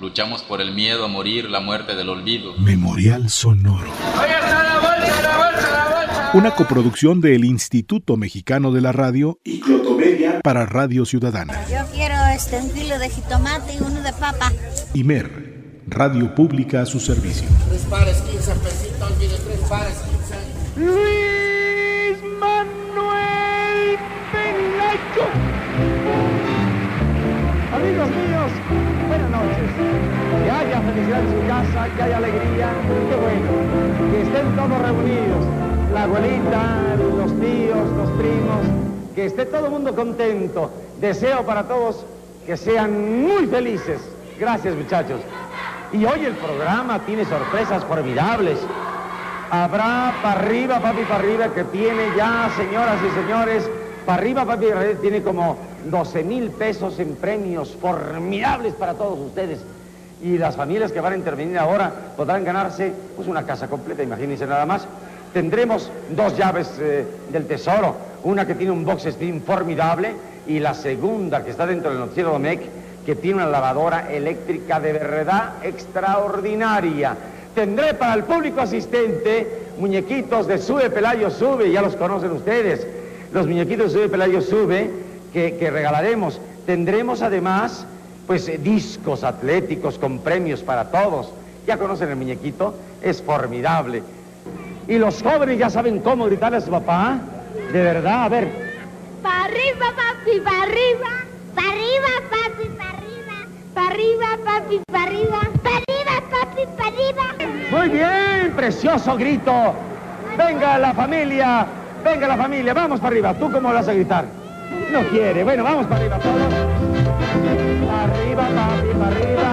Luchamos por el miedo a morir, la muerte del olvido. Memorial Sonoro. Una coproducción del Instituto Mexicano de la Radio y Clotomedia para Radio Ciudadana. Yo quiero este, un kilo de jitomate y uno de papa. Imer, Radio Pública a su servicio. Tres pares, 15 pesitos, mire, tres pares, 15. Que en su casa, que haya alegría, bueno. Que estén todos reunidos. La abuelita, los tíos, los primos, que esté todo el mundo contento. Deseo para todos que sean muy felices. Gracias muchachos. Y hoy el programa tiene sorpresas formidables. Habrá para arriba, papi, para arriba, que tiene ya, señoras y señores, para arriba, papi, tiene como 12 mil pesos en premios formidables para todos ustedes. Y las familias que van a intervenir ahora podrán ganarse pues una casa completa, imagínense nada más. Tendremos dos llaves eh, del tesoro, una que tiene un box stream formidable y la segunda que está dentro del noticiero Domecq, que tiene una lavadora eléctrica de verdad extraordinaria. Tendré para el público asistente muñequitos de Sube Pelayo Sube, ya los conocen ustedes. Los muñequitos de Sube Pelayo Sube que, que regalaremos. Tendremos además, pues, eh, discos atléticos con premios para todos. Ya conocen el muñequito, es formidable. Y los jóvenes ya saben cómo gritarle a su papá. De verdad, a ver. Para arriba, papi, para arriba. Para arriba, papi, para arriba. Para arriba, papi, para arriba. Para arriba, papi, para arriba. Muy bien, precioso grito. Venga la familia, venga la familia, vamos para arriba. ¿Tú cómo vas a gritar? No quiere. Bueno, vamos para arriba todos. Arriba, papi, para arriba.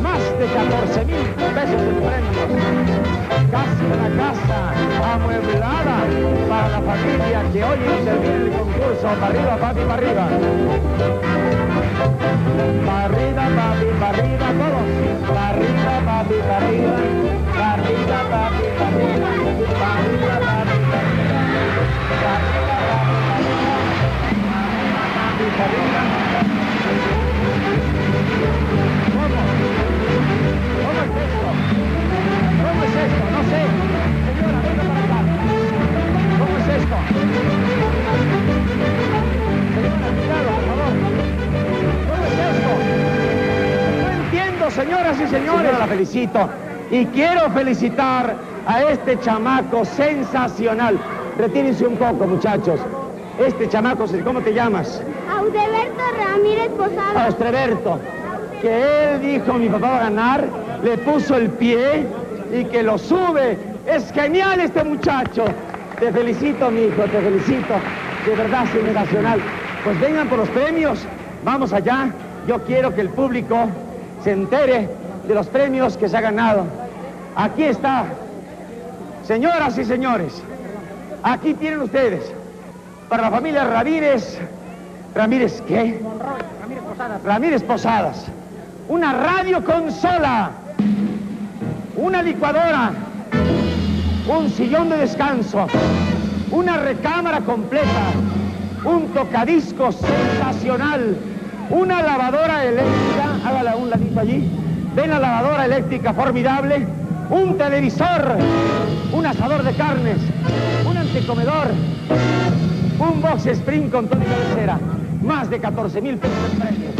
Más de 14 mil pesos en premios. Casi una casa amueblada para la familia que hoy interviene en el concurso. Para arriba, papi, para arriba. Para arriba, papi, para arriba, todos. Para arriba, papi, para arriba. Señoras y señores. la felicito. Y quiero felicitar a este chamaco sensacional. Retírense un poco, muchachos. Este chamaco, ¿cómo te llamas? Audeberto Ramírez Posada. Austreberto, que él dijo mi papá va a ganar, le puso el pie y que lo sube. Es genial este muchacho. Te felicito, mi hijo, te felicito. De verdad, sensacional. Pues vengan por los premios. Vamos allá. Yo quiero que el público se entere de los premios que se ha ganado. Aquí está. Señoras y señores, aquí tienen ustedes. Para la familia Ramírez. ¿Ramírez qué? Ramírez Posadas. Ramírez Posadas. Una radio consola. Una licuadora. Un sillón de descanso. Una recámara completa. Un tocadiscos sensacional. Una lavadora eléctrica. Hágala un ladito allí. Ven la lavadora eléctrica formidable. Un televisor. Un asador de carnes. Un antecomedor. Un box spring con todo y cabecera. Más de 14 mil pesos en premios.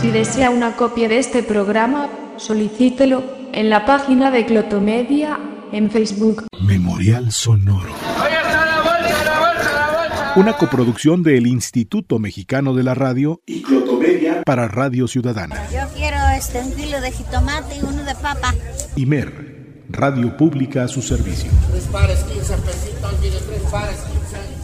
Si desea una copia de este programa, solicítelo en la página de Clotomedia en Facebook. Memorial Sonoro. Una coproducción del Instituto Mexicano de la Radio y Clotomedia para Radio Ciudadana. Yo quiero este, un kilo de jitomate y uno de papa. Imer, Radio Pública a su servicio. Tres pares, 15 pesitos, mire, tres pares, 15.